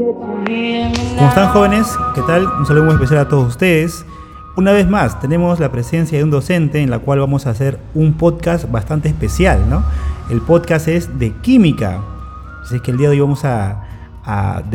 ¿Cómo están jóvenes? ¿Qué tal? Un saludo muy especial a todos ustedes. Una vez más, tenemos la presencia de un docente en la cual vamos a hacer un podcast bastante especial, ¿no? El podcast es de química. Así que el día de hoy vamos a,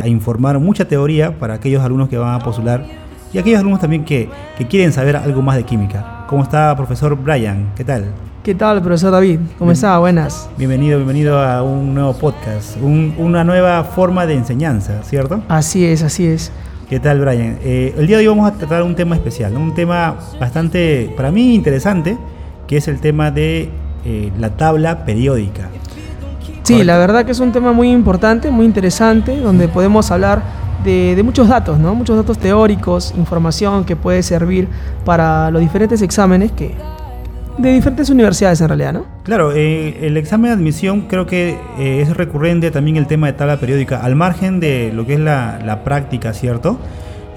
informar mucha teoría para aquellos alumnos que van a postular y aquellos alumnos también que, que quieren saber algo más de química. ¿Cómo está, profesor Brian? ¿Qué tal? ¿Qué tal, profesor David? ¿Cómo está? Buenas. Bienvenido, bienvenido a un nuevo podcast, un- una nueva forma de enseñanza, ¿cierto? Así es, así es. ¿Qué tal, Brian? Eh, el día de hoy vamos a tratar un tema especial, ¿no? un tema bastante, para mí, interesante, que es el tema de eh, la tabla periódica. Sí, Correcto. la verdad que es un tema muy importante, muy interesante, donde podemos hablar de, de muchos datos, ¿no? Muchos datos teóricos, información que puede servir para los diferentes exámenes que de diferentes universidades en realidad, ¿no? Claro, eh, el examen de admisión creo que eh, es recurrente también el tema de tabla periódica, al margen de lo que es la, la práctica, ¿cierto?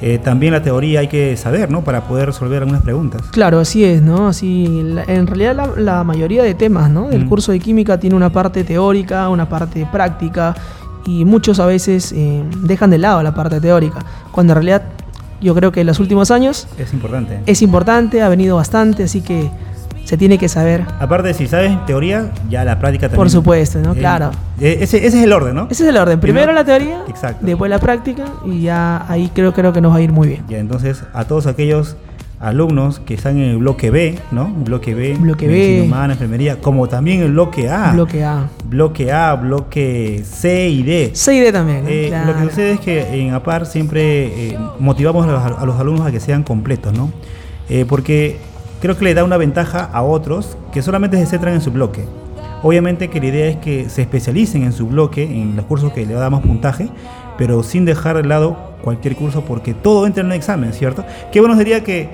Eh, también la teoría hay que saber, ¿no? Para poder resolver algunas preguntas. Claro, así es, ¿no? Así, la- en realidad la, la mayoría de temas, ¿no? Del Mm. curso de química tiene una parte teórica, una parte práctica y muchos a veces eh, dejan de lado la parte teórica, cuando en realidad yo creo que en los últimos años Es importante. es importante, ha venido bastante, así que se tiene que saber. Aparte, si sabes teoría, ya la práctica también. Por supuesto, ¿no? Eh, Claro. eh, ese, ese es el orden, ¿no? Ese es el orden. Primero Primero- la teoría, Exacto. después la práctica y ya ahí creo, creo que nos va a ir muy bien. Ya, entonces, a todos aquellos alumnos que están en el bloque B, ¿no? Bloque B, Bloque B. humana, enfermería, como también el bloque A. Bloque A. Bloque A, bloque C y D. C y D también. Eh, Lo que sucede es que en APAR siempre eh, motivamos a los, a los alumnos a que sean completos, ¿no? Eh, porque creo que le da una ventaja a otros que solamente se centran en su bloque. Obviamente que la idea es que se especialicen en su bloque, en los cursos que le damos puntaje, pero sin dejar de lado cualquier curso porque todo entra en un examen, ¿cierto? Qué bueno sería que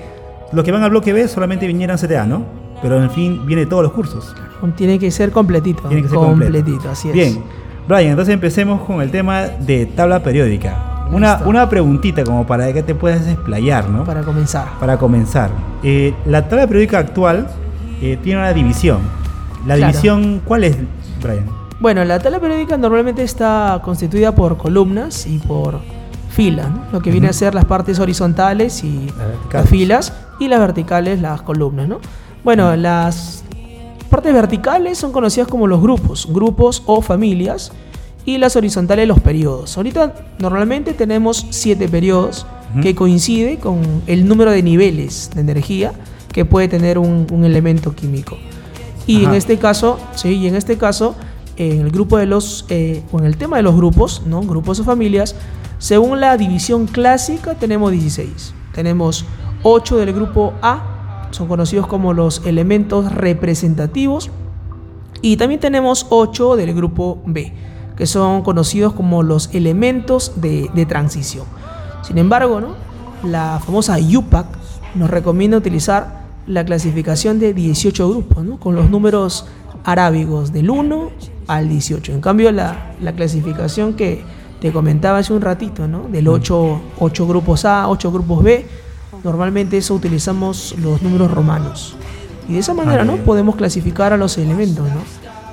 los que van al bloque B solamente vinieran CTA, ¿no? Pero en fin, viene todos los cursos. Tiene que ser completito. Tiene que ser completo. completito, así es. Bien, Brian, entonces empecemos con el tema de tabla periódica. Una, una preguntita como para que te puedas explayar, ¿no? Para, Para comenzar. comenzar. Eh, la tabla periódica actual eh, tiene una división. La Claro. división, ¿cuál es, Brian? Bueno, la tabla periódica normalmente está constituida por columnas y por filas, ¿no? lo que viene a ser las partes horizontales y las filas y las verticales las columnas. ¿no? Bueno, las partes verticales son conocidas como los grupos, grupos o familias y las horizontales los periodos. Ahorita normalmente tenemos siete periodos Ujú. que coincide con el número de niveles de energía que puede tener un, un elemento químico. Y en Ajá. este caso, sí, y en este caso, en el grupo de los, eh, o en el tema de los grupos, ¿no? Grupos o familias, según la división clásica tenemos 16. Tenemos 8 del grupo A, son conocidos como los elementos representativos, y también tenemos 8 del grupo B, que son conocidos como los elementos de, de transición. Sin embargo, ¿no? la famosa UPAC nos recomienda utilizar la clasificación de 18 grupos, ¿no? con los números arábigos del 1 al 18. En cambio, la, la clasificación que te comentaba hace un ratito, ¿no? del 8, 8 grupos A, 8 grupos B, normalmente eso utilizamos los números romanos. Y de esa manera, Ah, ¿no? Podemos clasificar a los elementos, ¿no?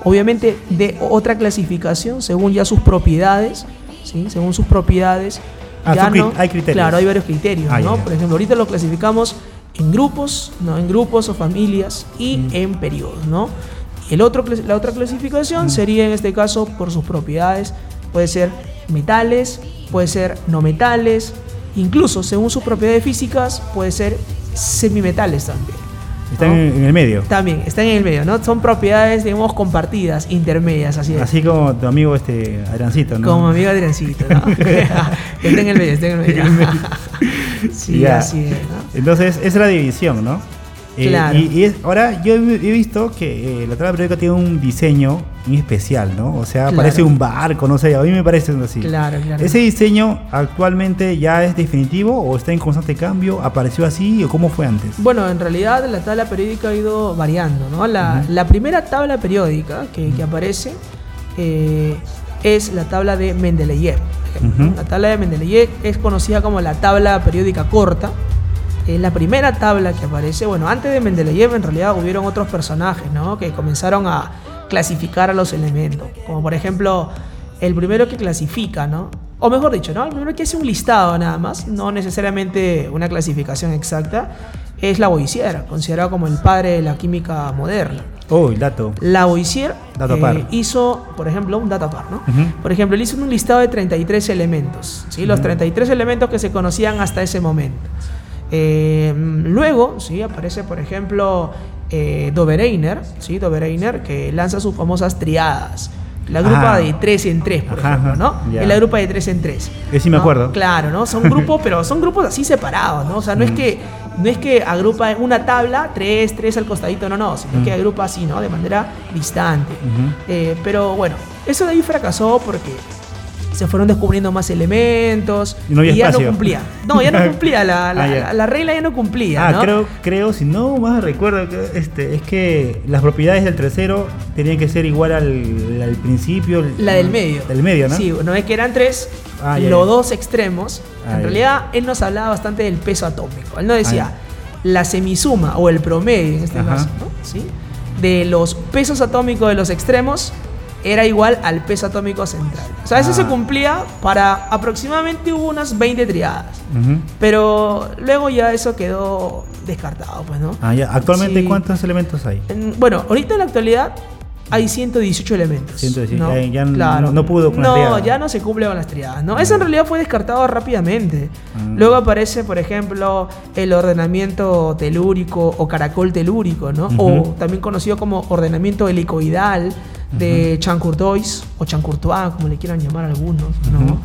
Obviamente de otra clasificación según ya sus propiedades, ¿sí? Según sus propiedades. Ah, ya no- hay criterios. Claro, hay varios criterios, Ah, ¿no? Por ejemplo, ahorita lo clasificamos en grupos, ¿no? En grupos o familias y Mm. en periodos, ¿no? El otro, la otra clasificación Mm. sería en este caso por sus propiedades. Puede ser metales, puede ser no metales, incluso según sus propiedades físicas puede ser semimetales también. Están ¿no? en, el medio. También, están en el medio, ¿no? Son propiedades, digamos, compartidas, intermedias, así es. Así como tu amigo este Adriancito, ¿no? Como amigo Adriancito, ¿no? está en el medio, está en el medio. En el medio. sí, Ya. así es, ¿no? Entonces, esa es la división, ¿no? Eh, Claro. y y es- ahora yo he he visto que eh, la tabla periódica tiene un diseño muy especial, ¿no? O sea, Claro. parece un barco, no sé, a mí me parece así. Claro, claro. ¿Ese diseño actualmente ya es definitivo o está en constante cambio? ¿Apareció así o cómo fue antes? Bueno, en realidad la tabla periódica ha ido variando, ¿no? La, la primera tabla periódica que, que aparece eh, es la tabla de Mendeleev. La tabla de Mendeleev es conocida como la tabla periódica corta. Es la primera tabla que aparece. Bueno, antes de Mendeleev en realidad hubieron otros personajes, ¿no? Que comenzaron a clasificar a los elementos. Como por ejemplo, el primero que clasifica, ¿no? o mejor dicho, ¿no? El primero que hace un listado nada más, no necesariamente una clasificación exacta, es Lavoisier, considerado como el padre de la química moderna. Oh, el dato. Lavoisier eh, hizo, por ejemplo, un dato par, ¿no? Ujú. Por ejemplo, él hizo un listado de 33 elementos, ¿sí? Los 33 elementos que se conocían hasta ese momento. Eh, luego, ¿sí? Aparece, por ejemplo, eh, Dobereiner, ¿sí? Dobereiner, que lanza sus famosas triadas. La grupa Ah. de 3 en 3, por Ajá, ejemplo, ¿no? ya. Es la grupa de 3 en 3. Ese sí me acuerdo. Claro, ¿no? Son grupos, pero son grupos así separados, ¿no? O sea, no es Mm. que no es que agrupa en una tabla, 3, 3 al costadito, no, no, sino Mm. que agrupa así, ¿no? De manera distante. Eh, pero bueno, eso de ahí fracasó porque se fueron descubriendo más elementos Y no ya no cumplía. No, ya no cumplía, la, la, Ah, ya. la- la regla ya no cumplía. Ah, ¿no? creo, creo, si no más recuerdo, que, este, es que las propiedades del tercero tenían que ser igual al, al principio. La del medio. Del medio, ¿no? Sí, no es que eran tres, Ah, los dos extremos. Ah, en realidad, él nos hablaba bastante del peso atómico. Él nos decía, Ah, la semisuma o el promedio, en este Ajá. caso, ¿no? ¿Sí? de los pesos atómicos de los extremos era igual al peso atómico central. O sea, eso Ah. se cumplía para aproximadamente hubo unas 20 triadas. Ujú. Pero luego ya eso quedó descartado, pues, ¿no? Ah, ya. Actualmente, Sí. ¿cuántos elementos hay? En- Bueno, ahorita en la actualidad hay 118 elementos. 118, ¿no? ya- ya Claro. no pudo con las No, triadas. ya no se cumple con las triadas. ¿no? Eso en realidad fue descartado rápidamente. Mm. Luego aparece, por ejemplo, el ordenamiento telúrico o caracol telúrico, ¿no? O Ujú. también conocido como ordenamiento helicoidal de Chancourtois o Chancourtois, como le quieran llamar algunos, ¿no? Ujú.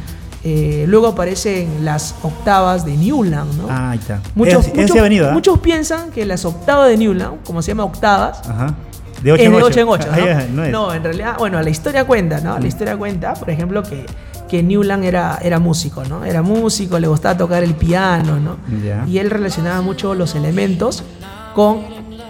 Eh, luego aparecen las octavas de Newland, ¿no? Ah, ahí está. Muchos, muchos- venido, ¿ah? muchos piensan que las octavas de Newland, como se llama octavas, Ajá. De 8 es en de 8. 8 en 8. Ah, ¿no? no en realidad, bueno, la historia cuenta, ¿no? La historia cuenta, por ejemplo, que, que Newland era, era músico, ¿no? Era músico, le gustaba tocar el piano, ¿no? Y él relacionaba mucho los elementos con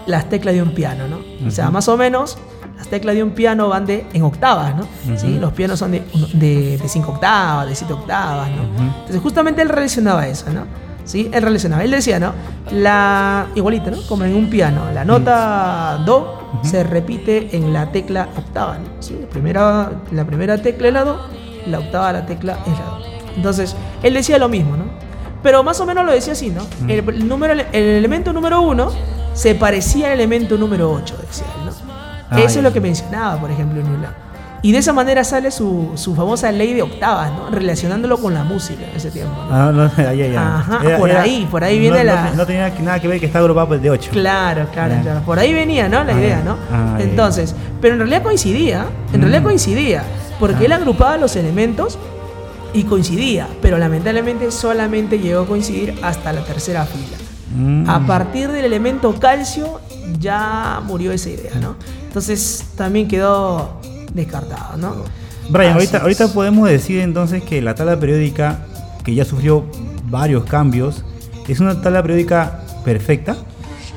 las teclas de un piano, ¿no? O sea, más o menos, las teclas de un piano van de, en octavas, ¿no? ¿Sí? Los pianos son de 5 de, de cinco octavas, de 7 octavas, ¿no? Entonces, justamente él relacionaba eso, ¿no? ¿Sí? Él relacionaba. Él decía, ¿no? La, igualito, ¿no? Como en un piano. La nota Do se repite en la tecla octava, ¿no? ¿Sí? La, primera, la primera tecla es la Do, la octava la tecla es la Do. Entonces, él decía lo mismo, ¿no? Pero más o menos lo decía así, ¿no? El, el número, el elemento número uno se parecía al elemento número 8, decía Ah, Eso es lo que mencionaba, por ejemplo, Newland. Y de esa manera sale su, su famosa ley de octavas, ¿no? Relacionándolo con la música en ese tiempo. ¿no? Ah, no, ya, ya. Ajá, por ahí, por ahí viene no, la- No, tenía nada que ver que está agrupado pues, de 8. Claro, claro, Ya. claro. Por ahí venía, ¿no? La Ah, idea. ¿no? Ah. Entonces, pero en realidad coincidía, en Mm. realidad coincidía, porque Ah. él agrupaba los elementos y coincidía, pero lamentablemente solamente llegó a coincidir hasta la tercera fila. Mm. A partir del elemento calcio ya murió esa idea, ¿no? Entonces también quedó descartado, ¿no? Brian, Así ahorita, es. ahorita podemos decir entonces que la tabla periódica, que ya sufrió varios cambios, es una tabla periódica perfecta.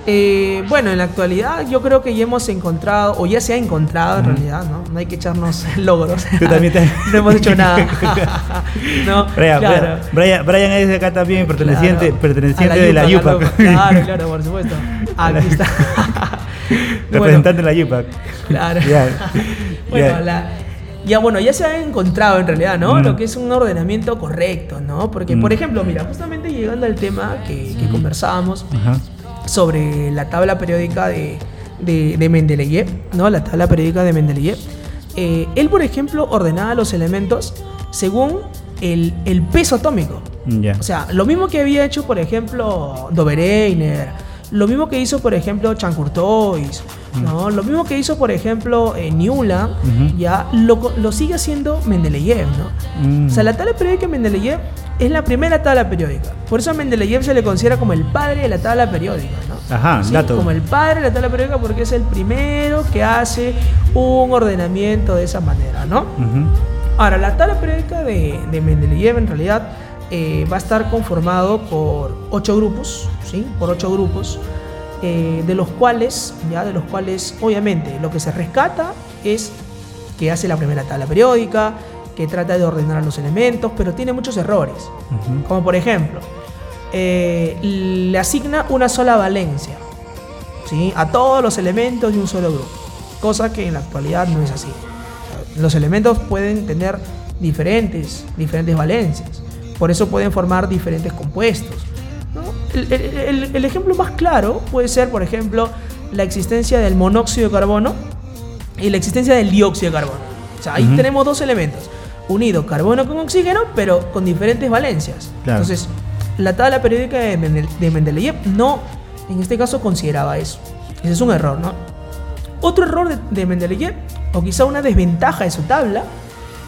Eh, bueno, en la actualidad yo creo que ya hemos encontrado, o ya se ha encontrado en realidad, ¿no? No hay que echarnos logros. Tú también te- no hemos hecho nada. no, Brian, claro. Brian, Brian es de acá también, perteneciente, Claro. perteneciente de la Yupac, UPAC. Claro, claro, por supuesto. Aquí está. Representante de la UPAC. Claro. Ya. Bueno, Ya. la- ya bueno, ya se ha encontrado en realidad, ¿no? Mm. Lo que es un ordenamiento correcto, ¿no? Porque, por Mm. ejemplo, mira, justamente llegando al tema que, que conversábamos Ajá. sobre la tabla periódica de, de, de Mendeleev, ¿no? La tabla periódica de Mendeleev. Eh, él, por ejemplo, ordenaba los elementos según el, el peso atómico. Ya. O sea, lo mismo que había hecho, por ejemplo, Dobereiner, lo mismo que hizo, por ejemplo, Chancourtois, ¿no? Lo mismo que hizo, por ejemplo, eh, Newland, Ujú. ya lo, lo sigue haciendo Mendeleev, ¿no? Mm. O sea, la tabla periódica de Mendeleev es la primera tabla periódica. Por eso a Mendeleev se le considera como el padre de la tabla periódica, ¿no? Ajá, Sí, dato. Como el padre de la tabla periódica porque es el primero que hace un ordenamiento de esa manera, ¿no? Ahora, la tabla periódica de, de Mendeleev en realidad eh, va a estar conformado por ocho grupos, ¿sí? Por ocho grupos, eh, de los cuales, ya, de los cuales, obviamente, lo que se rescata es que hace la primera tabla periódica, que trata de ordenar los elementos, pero tiene muchos errores. Como por ejemplo, eh, le asigna una sola valencia ¿sí? a todos los elementos de un solo grupo, cosa que en la actualidad no es así. Los elementos pueden tener diferentes, diferentes valencias. Por eso pueden formar diferentes compuestos. ¿no? El, el- el ejemplo más claro puede ser, por ejemplo, la existencia del monóxido de carbono y la existencia del dióxido de carbono. O sea, ahí tenemos dos elementos. Unido carbono con oxígeno, pero con diferentes valencias. Claro. Entonces, la tabla periódica de, Mendel- de Mendeleev no, en este caso, consideraba eso. Ese es un error, ¿no? Otro error de, de Mendeleev, o quizá una desventaja de su tabla,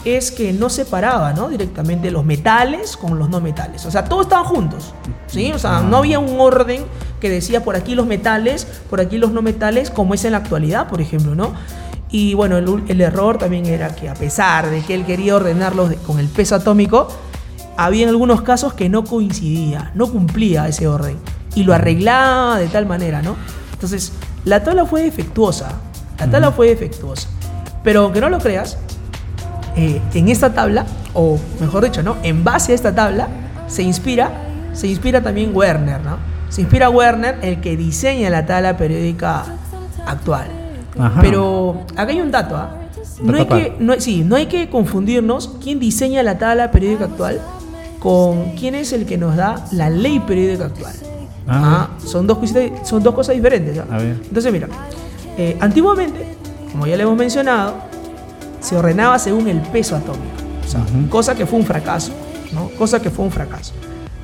es que no separaba ¿no? directamente los metales con los no metales. O sea, todos estaban juntos. ¿sí? O sea, no había un orden que decía por aquí los metales, por aquí los no metales, como es en la actualidad, por ejemplo, ¿no? Y bueno, el, error también era que a pesar de que él quería ordenarlos de- con el peso atómico, había en algunos casos que no coincidía, no cumplía ese orden. Y lo arreglaba de tal manera, ¿no? Entonces, la tabla fue defectuosa. La tabla fue defectuosa. Pero aunque no lo creas, eh, en esta tabla, o mejor dicho, ¿no? En base a esta tabla, se inspira, se inspira también Werner, ¿no? Se inspira Werner, el que diseña la tabla periódica actual. Ajá. Pero acá hay un dato, ¿ah? No hay, que, no, sí, no hay que confundirnos quién diseña la tabla periódica actual con quién es el que nos da la ley periódica actual. Ah. Ah, son, dos cositas, son dos cosas diferentes. Entonces, mira, eh, antiguamente, como ya le hemos mencionado, se ordenaba según el peso atómico. O sea, Ujú. cosa que fue un fracaso, ¿no? Cosa que fue un fracaso.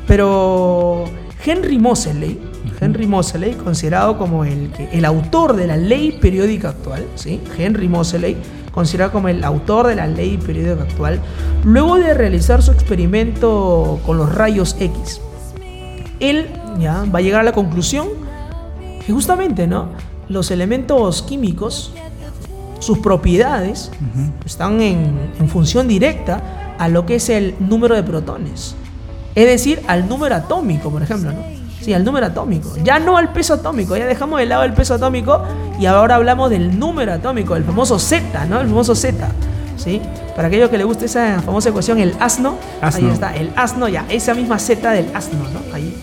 Pero Henry Moseley, Henry Moseley, considerado como el, que- el autor de la ley periódica actual, ¿sí? Henry Moseley, considerado como el autor de la ley periódica actual, luego de realizar su experimento con los rayos X, él ya va a llegar a la conclusión que justamente, ¿no? Los elementos químicos, sus propiedades, están en, en función directa a lo que es el número de protones. Es decir, al número atómico, por ejemplo, ¿no? Sí, al número atómico. Ya no al peso atómico, ya dejamos de lado el peso atómico y ahora hablamos del número atómico, el famoso Z, ¿no? El famoso Z. ¿Sí? Para aquellos que les guste esa famosa ecuación, el asno, Asno. ahí está, el asno, ya, esa misma Z del asno, ¿no? Ahí.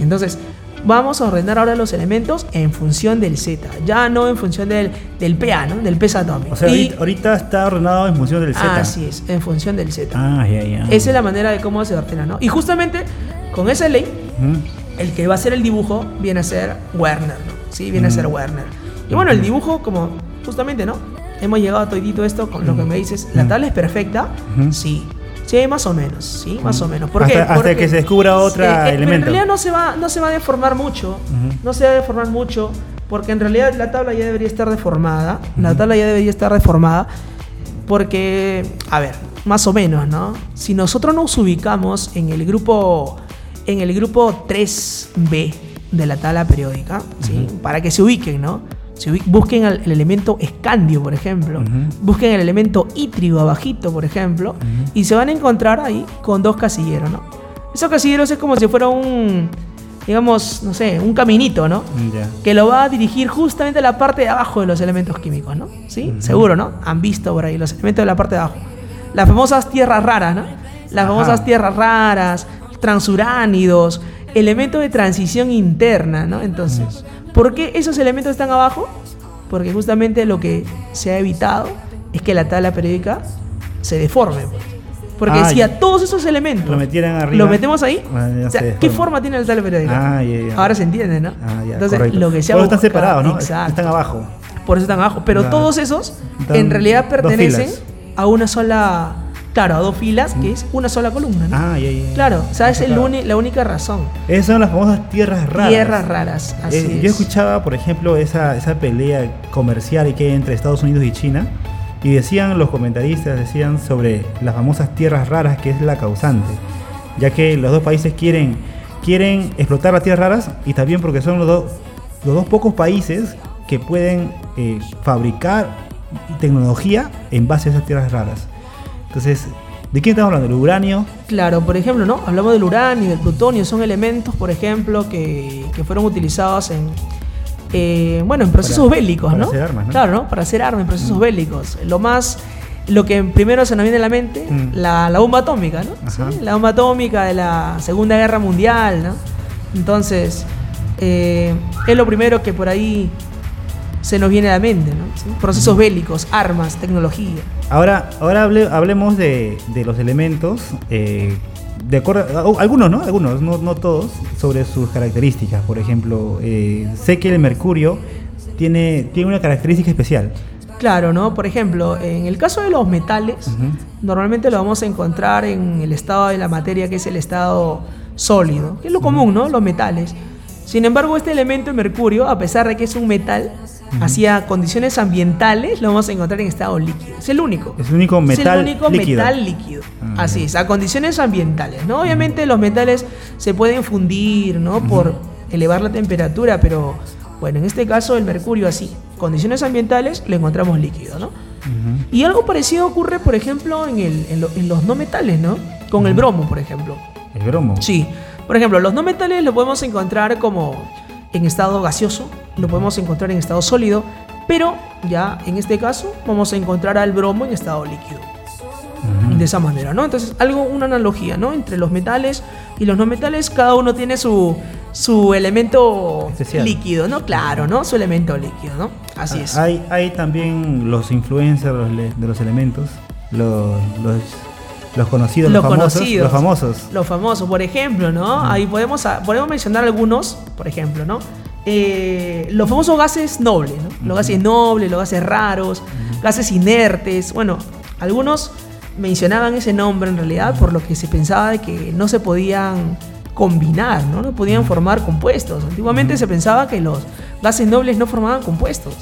Entonces, vamos a ordenar ahora los elementos en función del Z, ya no en función del, del PA, ¿no? Del peso atómico. O sea, Y- ahorita, está ordenado en función del Z. Así es, en función del Z. Ah, ya, ya. Esa es la manera de cómo se ordena, ¿no? Y justamente con esa ley, el que va a hacer el dibujo viene a ser Werner, ¿no? Sí, viene a ser Werner. Y bueno, el dibujo, como justamente, ¿no? Hemos llegado a todito esto con lo que me dices. ¿La tabla es perfecta? Sí. Sí, más o menos, sí, más o menos. ¿Por qué? Hasta- hasta Porque- que se descubra otro Eh, eh, elemento. En realidad no se va, no se va a deformar mucho. No se va a deformar mucho. Porque en realidad la tabla ya debería estar deformada. La tabla ya debería estar deformada. Porque, a ver, más o menos, ¿no? Si nosotros nos ubicamos en el grupo, en el grupo 3B de la tabla periódica, ¿sí? Para que se ubiquen, ¿no? Ubi- busquen el, el elemento escandio, por ejemplo. Busquen el elemento ítrigo abajito, por ejemplo. Y se van a encontrar ahí con dos casilleros, ¿no? Esos casilleros es como si fuera un, digamos, no sé, un caminito, ¿no? Que lo va a dirigir justamente a la parte de abajo de los elementos químicos, ¿no? ¿Sí? Seguro, ¿no? Han visto por ahí los elementos de la parte de abajo. Las famosas tierras raras, ¿no? Las Ajá. famosas tierras raras, transuránidos, elementos de transición interna, ¿no? Entonces, ¿por qué esos elementos están abajo? Porque justamente lo que se ha evitado es que la tabla periódica se deforme. pues. Porque Ah, si a todos esos elementos Lo metieran arriba. lo metemos ahí, Ah, o sea, se ¿qué forma tiene la tabla periódica? Ah. Ahora se entiende, ¿no? Ah, ya, Entonces, correcto. lo que se ha están separados, ¿no? Exacto. Están abajo. Por eso están abajo. Pero todos esos en realidad pertenecen a una sola. Claro, a dos filas, que es una sola columna, ¿no? Ah, ya, ya. Claro, o sea, es el Claro. la única razón. Esas son las famosas tierras raras. Tierras raras, así Eh, es. Yo escuchaba, por ejemplo, esa, esa pelea comercial que hay entre Estados Unidos y China. Y decían los comentaristas, decían sobre las famosas tierras raras, que es la causante. Ya que los dos países quieren, quieren explotar las tierras raras y también porque son los, dos los dos pocos países que pueden eh, fabricar tecnología en base a esas tierras raras. Entonces, ¿de quién estamos hablando? ¿Del uranio? Claro, por ejemplo, ¿no? Hablamos del uranio, del plutonio, son elementos, por ejemplo, que, que fueron utilizados en, eh, bueno, en procesos Para- bélicos, para ¿no? hacer armas, ¿no? Claro, ¿no? Para hacer armas en procesos bélicos. Lo más, lo que primero se nos viene a la mente, Mm. la, la bomba atómica, ¿no? Sí, la bomba atómica de la Segunda Guerra Mundial, ¿no? Entonces, eh, es lo primero que por ahí se nos viene a la mente, ¿no? ¿Sí? Procesos bélicos, armas, tecnología. Ahora, ahora hable- hablemos de, de los elementos, eh, de acuerdo, a- algunos, ¿no? Algunos, no, no todos, sobre sus características. Por ejemplo, eh, sé que el mercurio tiene, tiene una característica especial. Claro, ¿no? Por ejemplo, en el caso de los metales, normalmente lo vamos a encontrar en el estado de la materia que es el estado sólido, que es lo común, ¿no? Los metales. Sin embargo, este elemento, el mercurio, a pesar de que es un metal, hacia condiciones ambientales lo vamos a encontrar en estado líquido. Es el único. Es el único Es metal el único líquido. metal líquido. Ah, Así es, a condiciones ambientales, ¿no? Obviamente los metales se pueden fundir, ¿no? Por elevar la temperatura, pero bueno, en este caso el mercurio así, condiciones ambientales lo encontramos líquido, ¿no? Y algo parecido ocurre, por ejemplo, en, el- en lo- en los no metales, ¿no? Con el bromo, por ejemplo. El bromo. Sí. Por ejemplo, los no metales lo podemos encontrar como en estado gaseoso, lo podemos encontrar en estado sólido, pero ya en este caso vamos a encontrar al bromo en estado líquido. De esa manera, ¿no? Entonces, algo, una analogía, ¿no? Entre los metales y los no metales, cada uno tiene su, su elemento Especial. líquido, ¿no? Claro, ¿no? Su elemento líquido, ¿no? Así es. Hay, hay también los influencers de los elementos, los, los, los conocidos, los, Los famosos. conocidos. Los famosos. Los famosos, por ejemplo, ¿no? Ahí podemos, a- podemos mencionar algunos, por ejemplo, ¿no? Eh, los famosos gases nobles, ¿no? Los gases nobles, los gases raros, gases inertes. Bueno, algunos mencionaban ese nombre en realidad por lo que se pensaba de que no se podían combinar, ¿no? No podían formar compuestos. Antiguamente se pensaba que los gases nobles no formaban compuestos,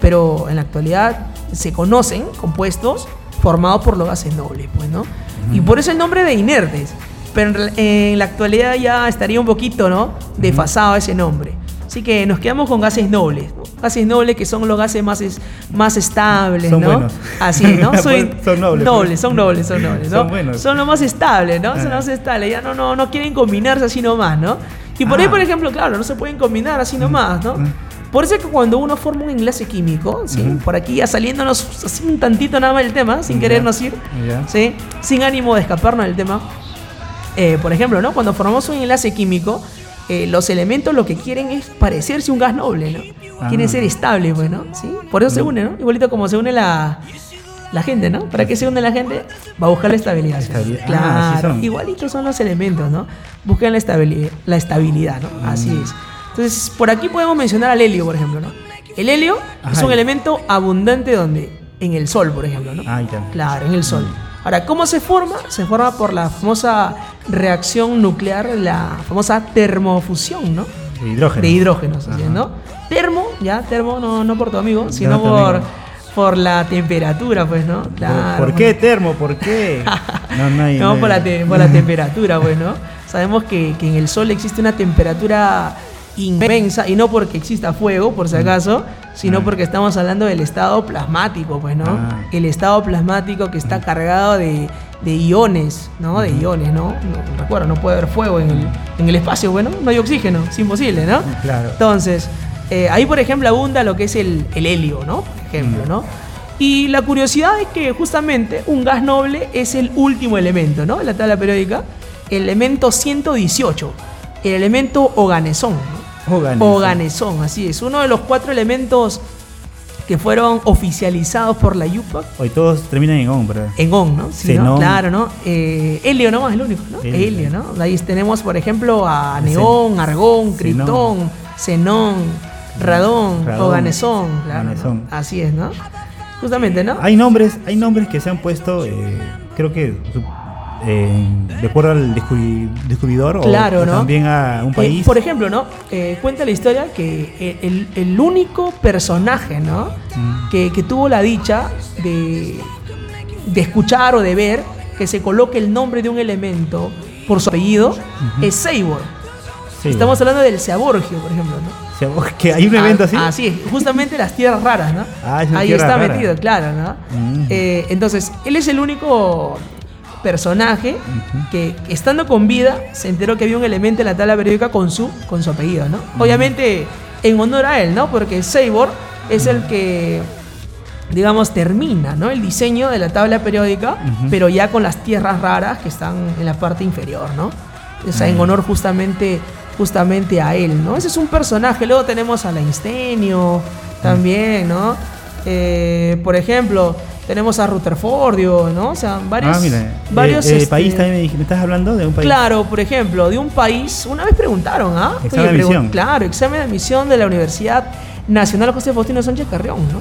pero en la actualidad se conocen compuestos formados por los gases nobles, pues, ¿no? Y por eso el nombre de inertes. Pero en, la actualidad ya estaría un poquito, ¿no? Desfasado ese nombre. Así que nos quedamos con gases nobles, ¿no? Gases nobles que son los gases más, es- más estables, Son ¿no? buenos. Así, ¿no? Soy- Son nobles, pues. son nobles, son nobles, ¿no? Son buenos. Son lo más estables, ¿no? Son Ah. más estables. Ya no, no, no quieren combinarse así nomás, ¿no? Y por ahí, Ah. por ejemplo, claro, no se pueden combinar así nomás, ¿no? Por eso es que cuando uno forma un enlace químico, por aquí ya saliéndonos así un tantito nada más del tema, sin querernos ir. ¿sí? sin ánimo de escaparnos del tema. Eh, por ejemplo, ¿no? cuando formamos un enlace químico, eh, los elementos lo que quieren es parecerse un gas noble, ¿no? Ah. Quieren ser estables, pues, ¿no? ¿Sí? Por eso se une, ¿no? Igualito como se une la, la gente, ¿no? ¿Para qué se une la gente? Va a buscar la estabilidad. Ah, Claro, así son. igualitos son los elementos, ¿no? Buscan la estabilidad, la estabilidad, ¿no? Así Mm. es. Entonces, por aquí podemos mencionar al helio, por ejemplo, ¿no? El helio es Ajá. un elemento abundante donde en el sol, por ejemplo, ¿no? Ah. Claro, en el sol. Ahora, ¿cómo se forma? Se forma por la famosa reacción nuclear, la famosa termofusión, ¿no? De hidrógeno. De hidrógenos, así. ¿no? Termo, ya, termo, no, no por tu amigo, sino no tu por, amigo. por la temperatura, pues, ¿no? ¿Por- Claro. ¿Por qué termo? ¿Por qué? No, no hay. No, no por la, te- por la temperatura, pues, ¿no? Sabemos que, que en el Sol existe una temperatura inmensa, y no porque exista fuego, por si acaso, sino Ah. porque estamos hablando del estado plasmático, pues, ¿no? Ah. El estado plasmático que está cargado de, de iones, ¿no? De iones, ¿no? No, Recuerda, no puede haber fuego en el, en el espacio, bueno, no hay oxígeno, es imposible, ¿no? Claro. Entonces, eh, ahí por ejemplo abunda lo que es el, el helio, ¿no? Por ejemplo, Mm. ¿no? Y la curiosidad es que justamente un gas noble es el último elemento, ¿no? De la tabla periódica, el elemento 118, el elemento oganesón, ¿no? Oganesón, así es, uno de los cuatro elementos que fueron oficializados por la IUPAC Hoy todos terminan en on, ¿verdad? en on, ¿no? Sí. Claro, ¿no? Eh, helio nomás, el único, ¿no? Helio. Helio, ¿no? Ahí tenemos, por ejemplo, a neón, argón, Xenón. criptón, xenón, radón, Radón, oganesón, claro, ¿no? oganesón. Así es, ¿no? Justamente, ¿no? Hay nombres, hay nombres que se han puesto, eh, creo que eh, de acuerdo al descubri- descubridor Claro, o, también a un Eh, país. por ejemplo, ¿no? Eh, cuenta la historia que el, el único personaje, ¿no? Mm. Que, que tuvo la dicha de, de escuchar o de ver que se coloque el nombre de un elemento por su apellido es Seibor. Sí, Estamos hablando del Seaborgio, por ejemplo, ¿no? o sea, que hay un evento así. Ah, Así es, justamente las tierras raras, ¿no? Ah, es Ahí está rara. metido, claro, ¿no? Mm. Eh, entonces, él es el único personaje que estando con vida se enteró que había un elemento en la tabla periódica con su, con su apellido, ¿no? Obviamente en honor a él, ¿no? Porque Seibor es el que, digamos, termina, ¿no? El diseño de la tabla periódica, pero ya con las tierras raras que están en la parte inferior, ¿no? O sea, en honor justamente, justamente a él, ¿no? Ese es un personaje. Luego tenemos a la Instenio, también, ¿no? Eh, por ejemplo, tenemos a Rutherfordio, ¿no? O sea, varios, ah, mira. varios eh, eh, este, país también me, dij- me estás hablando de un país. Claro, por ejemplo, de un país, una vez preguntaron, ¿ah? Examen de admisión. Claro, examen de admisión de la Universidad Nacional José Faustino Sánchez Carrión, ¿no?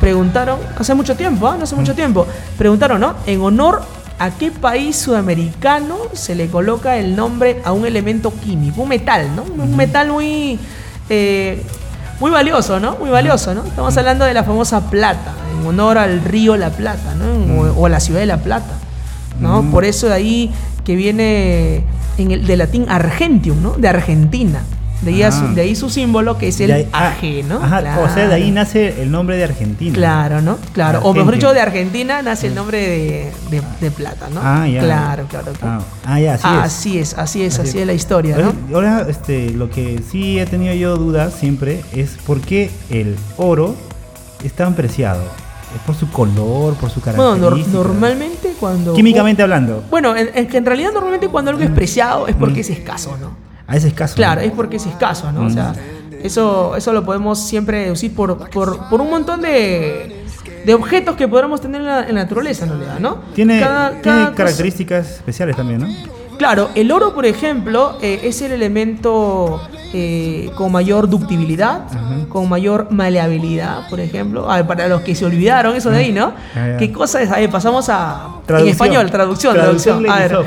Preguntaron, hace mucho tiempo, ¿ah? No hace mucho tiempo, preguntaron, ¿no? En honor a qué país sudamericano se le coloca el nombre a un elemento químico, un metal, ¿no? Un metal muy, eh, muy valioso, ¿no? Muy valioso, ¿no? Estamos hablando de la famosa plata, en honor al río La Plata, ¿no? O, o a la ciudad de La Plata, ¿no? Mm. Por eso de ahí que viene en el, de latín argentium, ¿no? De Argentina. De ahí, a su, Ah. de ahí su símbolo que es el ahí- ah, AG, ¿no? Ajá, o sea, de ahí nace el nombre de Argentina. Claro, ¿no? Claro. O mejor dicho, de Argentina nace el nombre de, de- de plata, ¿no? Ah, ya. Claro, claro. Ah, claro. ah, ya, así es. así es, así es, Así así es. es la historia, ¿no? Ahora, este, lo que sí he tenido yo dudas siempre es por qué el oro es tan preciado. ¿Es por su color, por su Bueno, característica? nor- normalmente cuando... Químicamente hablando. Bueno, en, en que en realidad normalmente cuando algo es preciado es porque es escaso, ¿no? A ese escaso. Claro, es porque es escaso, ¿no? O sea, eso, eso lo podemos siempre deducir por, por, por un montón de, de objetos que podamos tener en la, en la naturaleza, en realidad, ¿no? Tiene, Cada- tiene cada cosa- características especiales también, ¿no? Claro, el oro, por ejemplo, eh, es el elemento eh, con mayor ductibilidad, Ajá. con mayor maleabilidad, por ejemplo. A ver, para los que se olvidaron eso de ahí, ¿no? Ah. ¿Qué cosa es? A ver, pasamos a... En Traducción. español, traducción, Traducción traducción. A ver.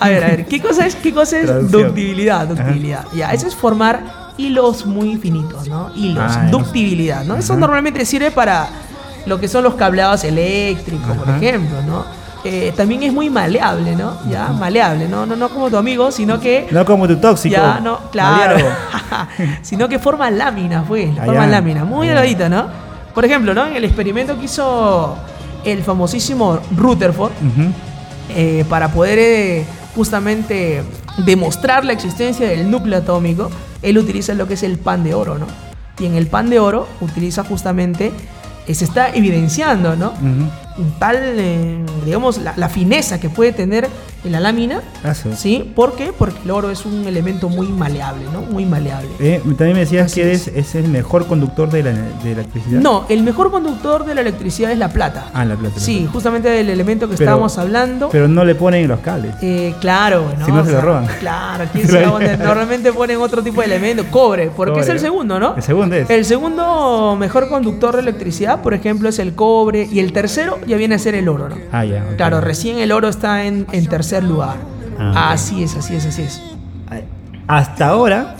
A ver, a ver. ¿Qué cosa es, qué cosa es Traducción. ductibilidad? Ductibilidad. Ya, eso es formar hilos muy finitos, ¿no? Hilos, Ah, ductibilidad, ¿no? Eso normalmente sirve para lo que son los cableados eléctricos, por ejemplo, ¿no? Eh, también es muy maleable, ¿no? Ya, maleable, ¿no? No, no como tu amigo, sino que... No como tu tóxico. Ya, no, claro. sino que forma láminas, pues, forma láminas, muy ya. delgadita, ¿no? Por ejemplo, ¿no? En el experimento que hizo el famosísimo Rutherford, eh, para poder eh, justamente demostrar la existencia del núcleo atómico, él utiliza lo que es el pan de oro, ¿no? Y en el pan de oro utiliza justamente, eh, se está evidenciando, ¿no? Tal, eh, digamos, la, la fineza que puede tener en la lámina, Ah, sí. ¿sí? ¿Por qué? Porque el oro es un elemento muy maleable, ¿no? Muy maleable. Eh, también me decías Así que es. es, es el mejor conductor de la, de electricidad. No, el mejor conductor de la electricidad es la plata. Ah, la plata. la Sí, plata. justamente del elemento que Pero- estábamos hablando. Pero no le ponen los cables. Eh, claro, ¿no? Si no, O se lo roban. Claro, ¿quién se poner? Normalmente ponen otro tipo de elemento, cobre, porque Cobre. es el segundo, ¿no? El segundo es. El segundo mejor conductor de electricidad, por ejemplo, es el cobre, y el tercero ya viene a ser el oro, ¿no? Ah, ya. Claro, recién el oro está en, en tercer lugar. Ah. Así es, así es, así es. Hasta ahora,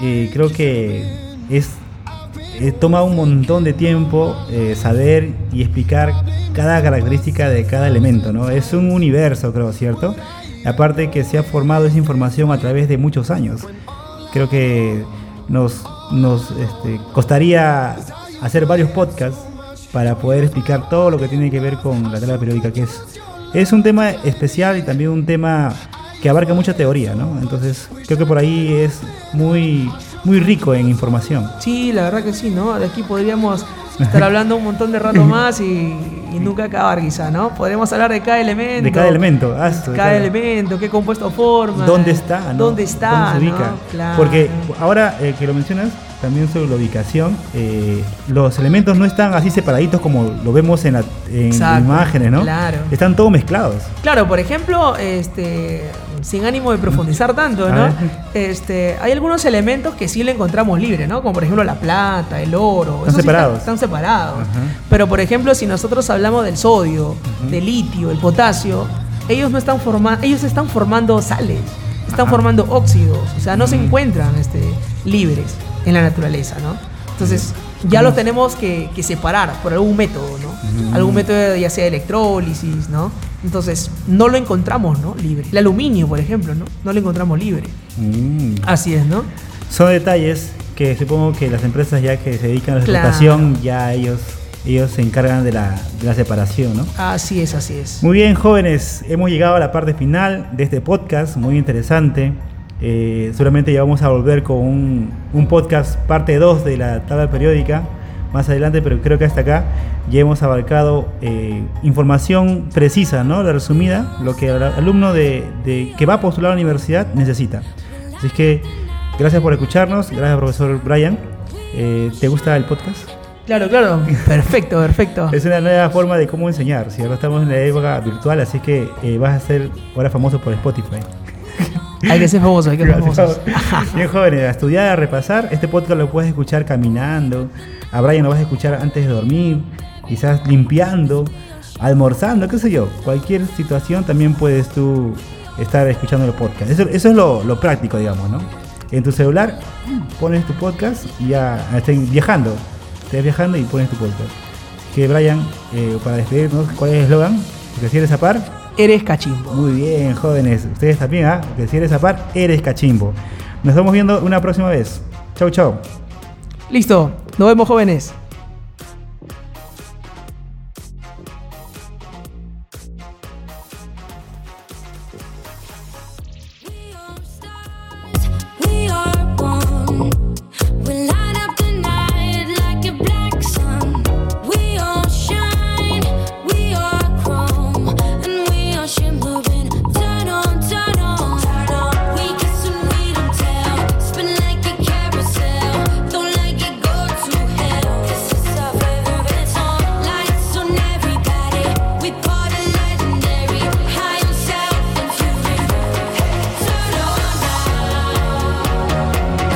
eh, creo que es eh, toma un montón de tiempo eh, saber y explicar cada característica de cada elemento, ¿no? Es un universo, creo, ¿cierto? Aparte que se ha formado esa información a través de muchos años. Creo que nos, nos este, costaría hacer varios podcasts para poder explicar todo lo que tiene que ver con la tabla periódica, que es, es un tema especial y también un tema que abarca mucha teoría, ¿no? Entonces creo que por ahí es muy, muy rico en información. Sí, la verdad que sí, ¿no? De aquí podríamos estar hablando un montón de rato más y, y nunca acabar quizá, ¿no? Podríamos hablar de cada elemento. De cada elemento, ah, de cada cada- elemento, qué compuesto forma. ¿Dónde está? ¿no? ¿Dónde está? ¿Dónde se ubica? ¿no? Claro. Porque ahora eh, que lo mencionas, también sobre la ubicación, eh, los elementos no están así separaditos como lo vemos en, la- en Exacto, imágenes, ¿no? claro. Están todos mezclados. Claro, por ejemplo, este, sin ánimo de profundizar tanto, ¿no? Este, hay algunos elementos que sí le encontramos libre, ¿no? Como por ejemplo la plata, el oro. Están esos sí separados. Están, separados. Ajá. Pero por ejemplo, si nosotros hablamos del sodio, del litio, el potasio, ellos no están formando, ellos están formando sales, están Ajá. formando óxidos, o sea, no se Mm. encuentran este, libres en la naturaleza, ¿no? Entonces, ya los tenemos que, que separar por algún método, ¿no? Mm. Algún método ya sea de electrólisis, ¿no? Entonces, no lo encontramos, ¿no? Libre. El aluminio, por ejemplo, ¿no? No lo encontramos libre. Mm. Así es, ¿no? Son detalles que supongo que las empresas ya que se dedican a la Claro. explotación, ya ellos, ellos se encargan de la, de la separación, ¿no? Así es, así es. Muy bien, jóvenes, hemos llegado a la parte final de este podcast, muy interesante. Eh, seguramente ya vamos a volver con un, un podcast parte 2 de la tabla periódica más adelante, pero creo que hasta acá ya hemos abarcado eh, información precisa, ¿no? La resumida, lo que el alumno de, de- que va a postular a la universidad necesita. Así que gracias por escucharnos, gracias profesor Brian. Eh, ¿Te gusta el podcast? Claro, claro. Perfecto, perfecto. Es una nueva forma de cómo enseñar. Si ahora estamos en la época virtual, así que eh, vas a ser ahora famoso por Spotify. Hay que ser famoso, hay que ser famoso. Bien jóvenes, a estudiar, a repasar. Este podcast lo puedes escuchar caminando. A Brian lo vas a escuchar antes de dormir, quizás limpiando, almorzando, qué sé yo. Cualquier situación también puedes tú estar escuchando el podcast. Eso, eso es lo, lo práctico, digamos, ¿no? En tu celular pones tu podcast y ya estén viajando. Estás viajando y pones tu podcast. Que Brian, eh, para despedirnos, ¿cuál es el eslogan? Porque si eres a par, Eres cachimbo. muy bien, jóvenes. Ustedes también, ¿ah? Que si eres par, eres cachimbo. Nos estamos viendo una próxima vez. Chau, chau. Listo. Nos vemos, jóvenes.